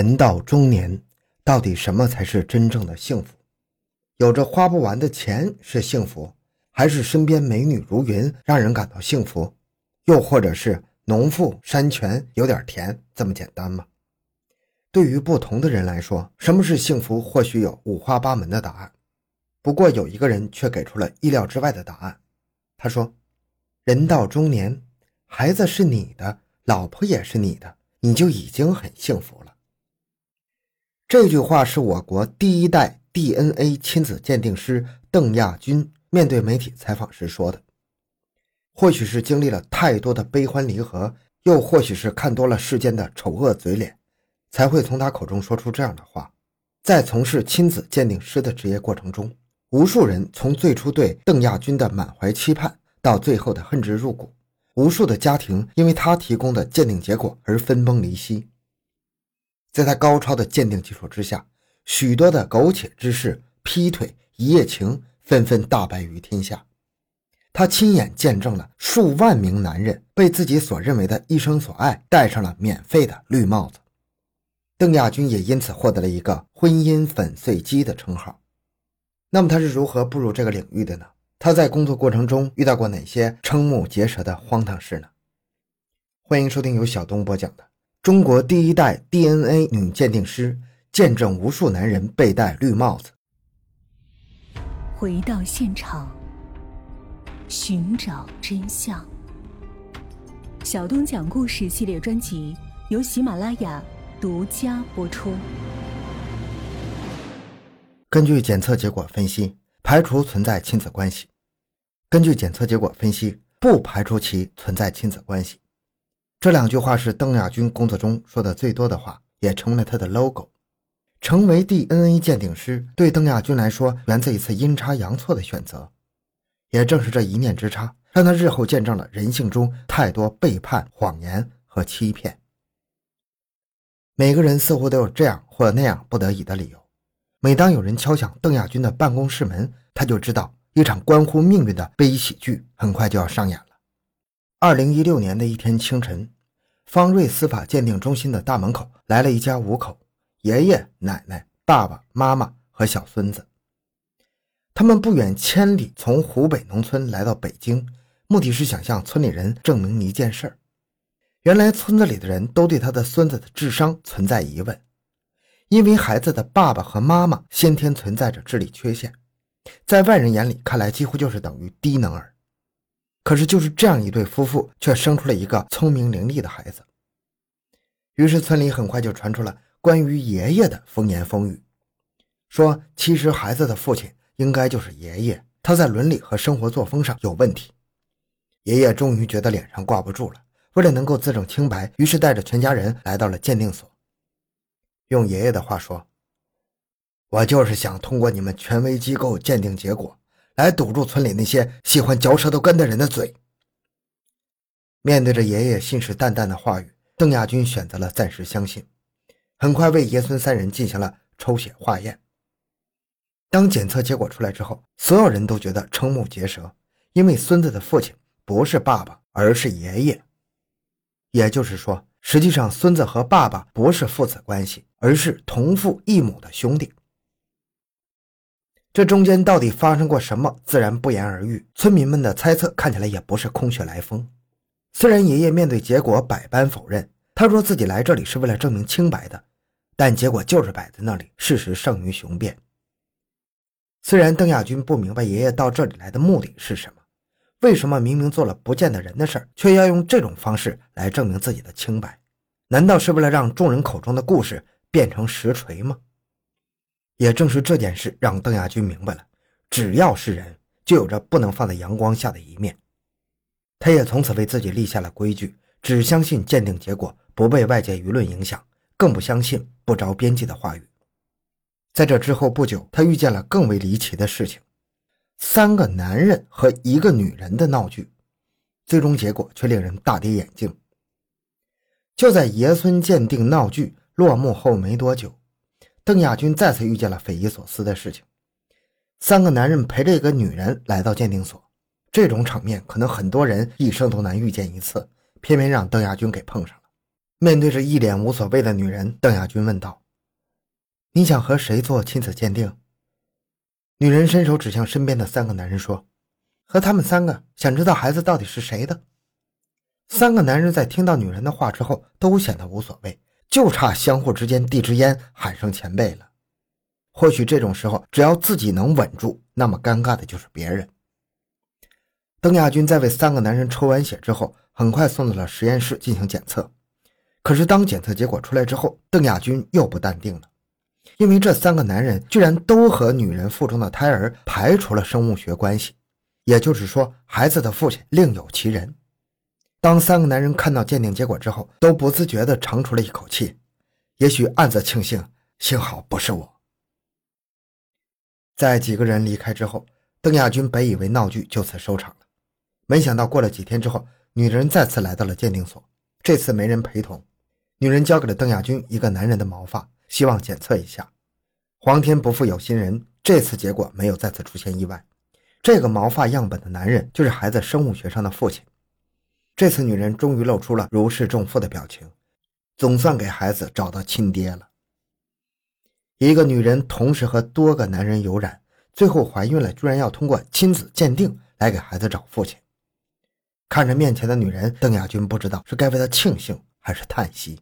人到中年，到底什么才是真正的幸福？有着花不完的钱是幸福，还是身边美女如云让人感到幸福？又或者是农妇山泉有点甜这么简单吗？对于不同的人来说，什么是幸福，或许有五花八门的答案。不过有一个人却给出了意料之外的答案。他说：“人到中年，孩子是你的，老婆也是你的，你就已经很幸福了。”这句话是我国第一代 DNA 亲子鉴定师邓亚军面对媒体采访时说的。或许是经历了太多的悲欢离合，又或许是看多了世间的丑恶嘴脸，才会从他口中说出这样的话。在从事亲子鉴定师的职业过程中，无数人从最初对邓亚军的满怀期盼，到最后的恨之入骨；无数的家庭因为他提供的鉴定结果而分崩离析。在他高超的鉴定技术之下，许多的苟且之事、劈腿、一夜情纷纷大白于天下。他亲眼见证了数万名男人被自己所认为的一生所爱戴上了免费的绿帽子。邓亚军也因此获得了一个“婚姻粉碎机”的称号。那么他是如何步入这个领域的呢？他在工作过程中遇到过哪些瞠目结舌的荒唐事呢？欢迎收听由小东播讲的。中国第一代 DNA 女鉴定师见证无数男人被戴绿帽子。回到现场，寻找真相。小东讲故事系列专辑由喜马拉雅独家播出。根据检测结果分析，排除存在亲子关系；根据检测结果分析，不排除其存在亲子关系。这两句话是邓亚军工作中说的最多的话，也成为了他的 logo。成为 DNA 鉴定师，对邓亚军来说源自一次阴差阳错的选择。也正是这一念之差，让他日后见证了人性中太多背叛、谎言和欺骗。每个人似乎都有这样或那样不得已的理由。每当有人敲响邓亚军的办公室门，他就知道一场关乎命运的悲喜剧很快就要上演了。二零一六年的一天清晨，方瑞司法鉴定中心的大门口来了一家五口：爷爷、奶奶、爸爸妈妈和小孙子。他们不远千里从湖北农村来到北京，目的是想向村里人证明一件事儿：原来村子里的人都对他的孙子的智商存在疑问，因为孩子的爸爸和妈妈先天存在着智力缺陷，在外人眼里看来几乎就是等于低能儿。可是，就是这样一对夫妇，却生出了一个聪明伶俐的孩子。于是，村里很快就传出了关于爷爷的风言风语，说其实孩子的父亲应该就是爷爷，他在伦理和生活作风上有问题。爷爷终于觉得脸上挂不住了，为了能够自证清白，于是带着全家人来到了鉴定所。用爷爷的话说：“我就是想通过你们权威机构鉴定结果。”来堵住村里那些喜欢嚼舌头根的人的嘴。面对着爷爷信誓旦旦的话语，邓亚军选择了暂时相信。很快为爷孙三人进行了抽血化验。当检测结果出来之后，所有人都觉得瞠目结舌，因为孙子的父亲不是爸爸，而是爷爷。也就是说，实际上孙子和爸爸不是父子关系，而是同父异母的兄弟。这中间到底发生过什么，自然不言而喻。村民们的猜测看起来也不是空穴来风。虽然爷爷面对结果百般否认，他说自己来这里是为了证明清白的，但结果就是摆在那里，事实胜于雄辩。虽然邓亚军不明白爷爷到这里来的目的是什么，为什么明明做了不见得人的事儿，却要用这种方式来证明自己的清白？难道是为了让众人口中的故事变成实锤吗？也正是这件事，让邓亚军明白了，只要是人，就有着不能放在阳光下的一面。他也从此为自己立下了规矩：只相信鉴定结果，不被外界舆论影响，更不相信不着边际的话语。在这之后不久，他遇见了更为离奇的事情：三个男人和一个女人的闹剧，最终结果却令人大跌眼镜。就在爷孙鉴定闹剧落幕后没多久。邓亚军再次遇见了匪夷所思的事情：三个男人陪着一个女人来到鉴定所，这种场面可能很多人一生都难遇见一次，偏偏让邓亚军给碰上了。面对着一脸无所谓的女人，邓亚军问道：“你想和谁做亲子鉴定？”女人伸手指向身边的三个男人说：“和他们三个，想知道孩子到底是谁的。”三个男人在听到女人的话之后，都显得无所谓，就差相互之间递支烟，喊声前辈了。或许这种时候，只要自己能稳住，那么尴尬的就是别人。邓亚军在为三个男人抽完血之后，很快送到了实验室进行检测。可是，当检测结果出来之后，邓亚军又不淡定了，因为这三个男人居然都和女人腹中的胎儿排除了生物学关系，也就是说，孩子的父亲另有其人。当三个男人看到鉴定结果之后，都不自觉地长出了一口气，也许暗自庆幸，幸好不是我。在几个人离开之后，邓亚军本以为闹剧就此收场了，没想到过了几天之后，女人再次来到了鉴定所，这次没人陪同。女人交给了邓亚军一个男人的毛发，希望检测一下。皇天不负有心人，这次结果没有再次出现意外。这个毛发样本的男人就是孩子生物学上的父亲。这次女人终于露出了如释重负的表情，总算给孩子找到亲爹了。一个女人同时和多个男人有染，最后怀孕了，居然要通过亲子鉴定来给孩子找父亲。看着面前的女人，邓亚军不知道是该为她庆幸还是叹息。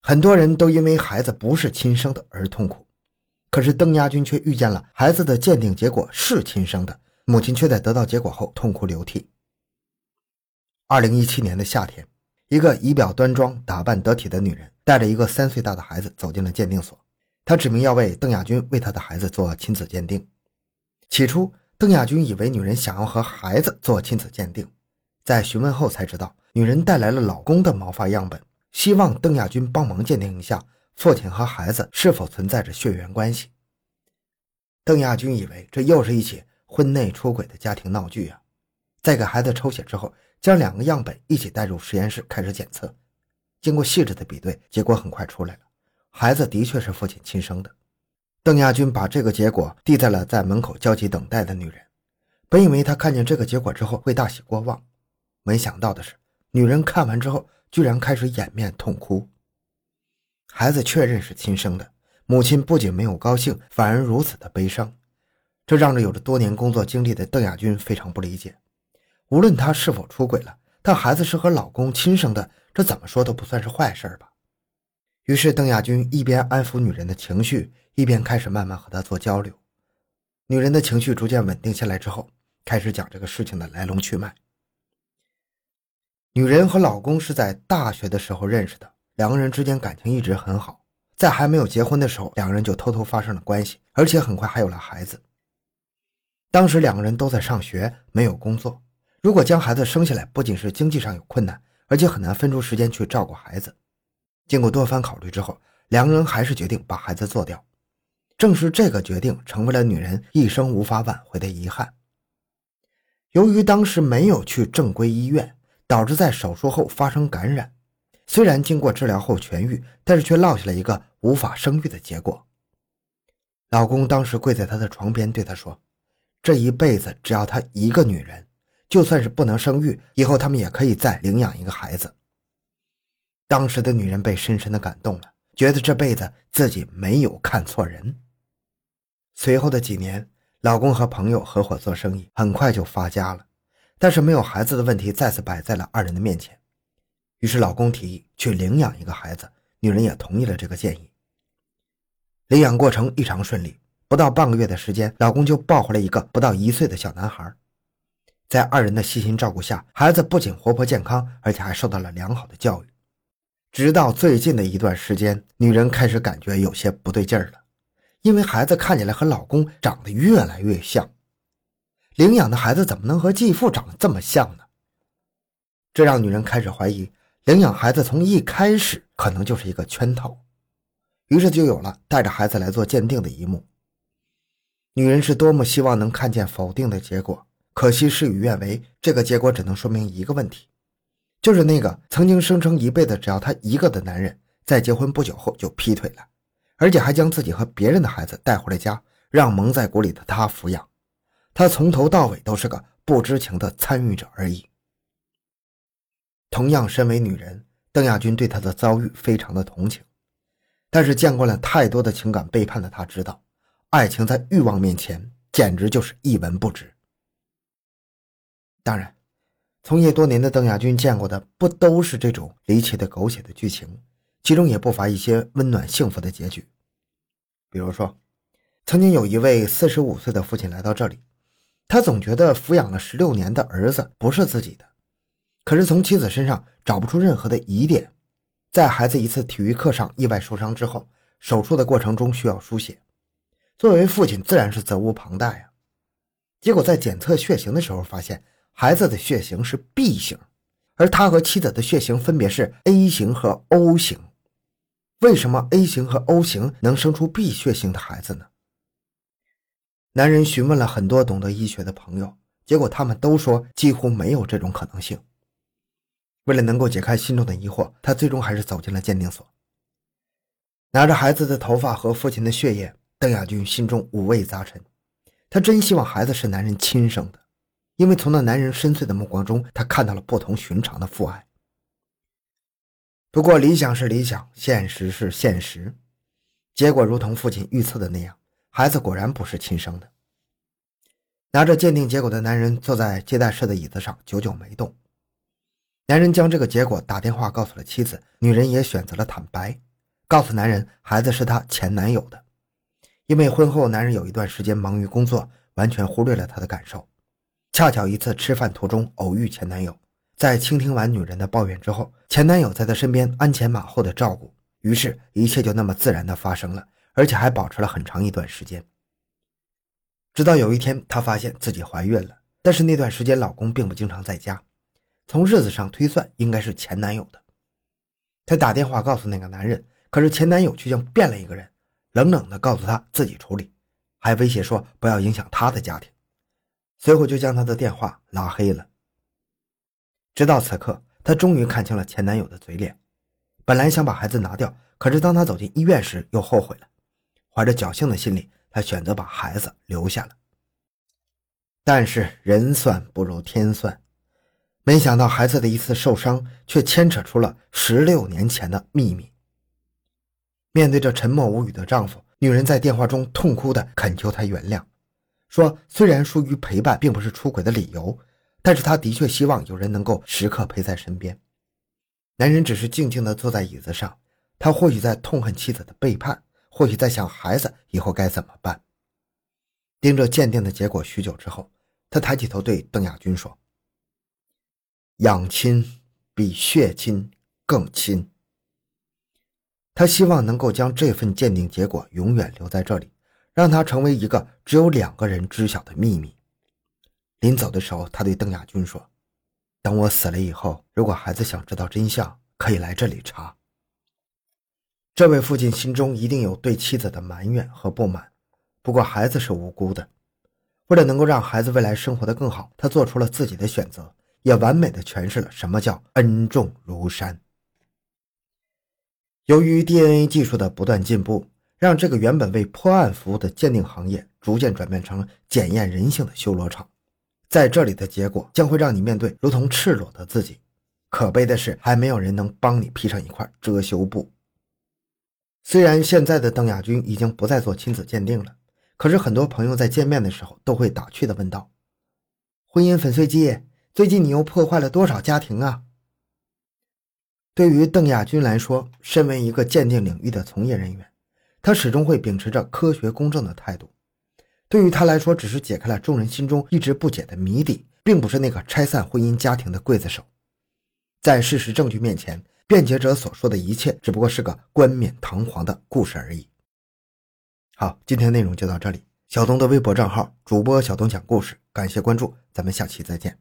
很多人都因为孩子不是亲生的而痛苦，可是邓亚军却遇见了孩子的鉴定结果是亲生的，母亲却在得到结果后痛哭流涕。二零一七年的夏天，一个仪表端庄、打扮得体的女人带着一个三岁大的孩子走进了鉴定所，她指明要为邓亚军为她的孩子做亲子鉴定。起初，邓亚军以为女人想要和孩子做亲子鉴定，在询问后才知道，女人带来了老公的毛发样本。希望邓亚军帮忙鉴定一下父亲和孩子是否存在着血缘关系。邓亚军以为这又是一起婚内出轨的家庭闹剧啊！在给孩子抽血之后，将两个样本一起带入实验室开始检测。经过细致的比对，结果很快出来了，孩子的确是父亲亲生的。邓亚军把这个结果递在了在门口焦急等待的女人。本以为他看见这个结果之后会大喜过望，没想到的是，女人看完之后。居然开始掩面痛哭。孩子确认是亲生的，母亲不仅没有高兴，反而如此的悲伤，这让着有着多年工作经历的邓亚军非常不理解。无论她是否出轨了，但孩子是和老公亲生的，这怎么说都不算是坏事吧。于是邓亚军一边安抚女人的情绪，一边开始慢慢和她做交流。女人的情绪逐渐稳定下来之后，开始讲这个事情的来龙去脉。女人和老公是在大学的时候认识的，两个人之间感情一直很好。在还没有结婚的时候，两个人就偷偷发生了关系，而且很快还有了孩子。当时两个人都在上学，没有工作。如果将孩子生下来，不仅是经济上有困难，而且很难分出时间去照顾孩子。经过多番考虑之后，两个人还是决定把孩子做掉。正是这个决定，成为了女人一生无法挽回的遗憾。由于当时没有去正规医院。导致在手术后发生感染，虽然经过治疗后痊愈，但是却落下了一个无法生育的结果。老公当时跪在她的床边，对她说：“这一辈子只要她一个女人，就算是不能生育，以后他们也可以再领养一个孩子。”当时的女人被深深的感动了，觉得这辈子自己没有看错人。随后的几年，老公和朋友合伙做生意，很快就发家了。但是没有孩子的问题再次摆在了二人的面前，于是老公提议去领养一个孩子，女人也同意了这个建议。领养过程异常顺利，不到半个月的时间，老公就抱回来一个不到一岁的小男孩。在二人的细心照顾下，孩子不仅活泼健康，而且还受到了良好的教育。直到最近的一段时间，女人开始感觉有些不对劲儿了，因为孩子看起来和老公长得越来越像。领养的孩子怎么能和继父长得这么像呢？这让女人开始怀疑，领养孩子从一开始可能就是一个圈套，于是就有了带着孩子来做鉴定的一幕。女人是多么希望能看见否定的结果，可惜事与愿违。这个结果只能说明一个问题，就是那个曾经声称一辈子只要他一个的男人，在结婚不久后就劈腿了，而且还将自己和别人的孩子带回了家，让蒙在鼓里的他抚养。她从头到尾都是个不知情的参与者而已。同样，身为女人，邓亚军对他的遭遇非常的同情，但是见惯了太多的情感背叛的他，知道爱情在欲望面前简直就是一文不值。当然，从业多年的邓亚军见过的不都是这种离奇的狗血的剧情，其中也不乏一些温暖幸福的结局。比如说，曾经有一位四十五岁的父亲来到这里，他总觉得抚养了十六年的儿子不是自己的。可是从妻子身上找不出任何的疑点，在孩子一次体育课上意外受伤之后，手术的过程中需要输血，作为父亲自然是责无旁贷呀。结果在检测血型的时候发现，孩子的血型是 B 型，而他和妻子的血型分别是 A 型和 O 型。为什么 A 型和 O 型能生出 B 血型的孩子呢？男人询问了很多懂得医学的朋友，结果他们都说几乎没有这种可能性。为了能够解开心中的疑惑，他最终还是走进了鉴定所。拿着孩子的头发和父亲的血液，邓亚军心中五味杂陈。他真希望孩子是男人亲生的，因为从那男人深邃的目光中，他看到了不同寻常的父爱。不过，理想是理想，现实是现实，结果如同父亲预测的那样，孩子果然不是亲生的。拿着鉴定结果的男人坐在接待室的椅子上，久久没动。男人将这个结果打电话告诉了妻子，女人也选择了坦白，告诉男人孩子是她前男友的，因为婚后男人有一段时间忙于工作，完全忽略了她的感受。恰巧一次吃饭途中偶遇前男友，在倾听完女人的抱怨之后，前男友在她身边鞍前马后的照顾，于是，一切就那么自然的发生了，而且还保持了很长一段时间。直到有一天，她发现自己怀孕了，但是那段时间老公并不经常在家。从日子上推算，应该是前男友的。她打电话告诉那个男人，可是前男友却像变了一个人，冷冷的告诉她自己处理，还威胁说不要影响他的家庭。随后就将他的电话拉黑了。直到此刻，她终于看清了前男友的嘴脸。本来想把孩子拿掉，可是当她走进医院时，又后悔了。怀着侥幸的心理，她选择把孩子留下了。但是人算不如天算。没想到孩子的一次受伤，却牵扯出了十六年前的秘密。面对着沉默无语的丈夫，女人在电话中痛哭的恳求他原谅，说虽然疏于陪伴并不是出轨的理由，但是他的确希望有人能够时刻陪在身边。男人只是静静的坐在椅子上，他或许在痛恨妻子的背叛，或许在想孩子以后该怎么办。盯着鉴定的结果许久之后，他抬起头对邓亚军说。养亲比血亲更亲。他希望能够将这份鉴定结果永远留在这里，让他成为一个只有两个人知晓的秘密。临走的时候，他对邓亚军说：“等我死了以后，如果孩子想知道真相，可以来这里查。”这位父亲心中一定有对妻子的埋怨和不满，不过孩子是无辜的。为了能够让孩子未来生活的更好，他做出了自己的选择。也完美的诠释了什么叫恩重如山。由于 DNA 技术的不断进步，让这个原本为破案服务的鉴定行业逐渐转变成检验人性的修罗场。在这里的结果将会让你面对如同赤裸的自己。可悲的是，还没有人能帮你披上一块遮羞布。虽然现在的邓亚军已经不再做亲子鉴定了，可是很多朋友在见面的时候都会打趣的问道：“婚姻粉碎机。”最近你又破坏了多少家庭啊？对于邓亚军来说，身为一个鉴定领域的从业人员，他始终会秉持着科学公正的态度。对于他来说，只是解开了众人心中一直不解的谜底，并不是那个拆散婚姻家庭的刽子手。在事实证据面前，辩解者所说的一切只不过是个冠冕堂皇的故事而已。好，今天内容就到这里。小东的微博账号主播小东讲故事，感谢关注，咱们下期再见。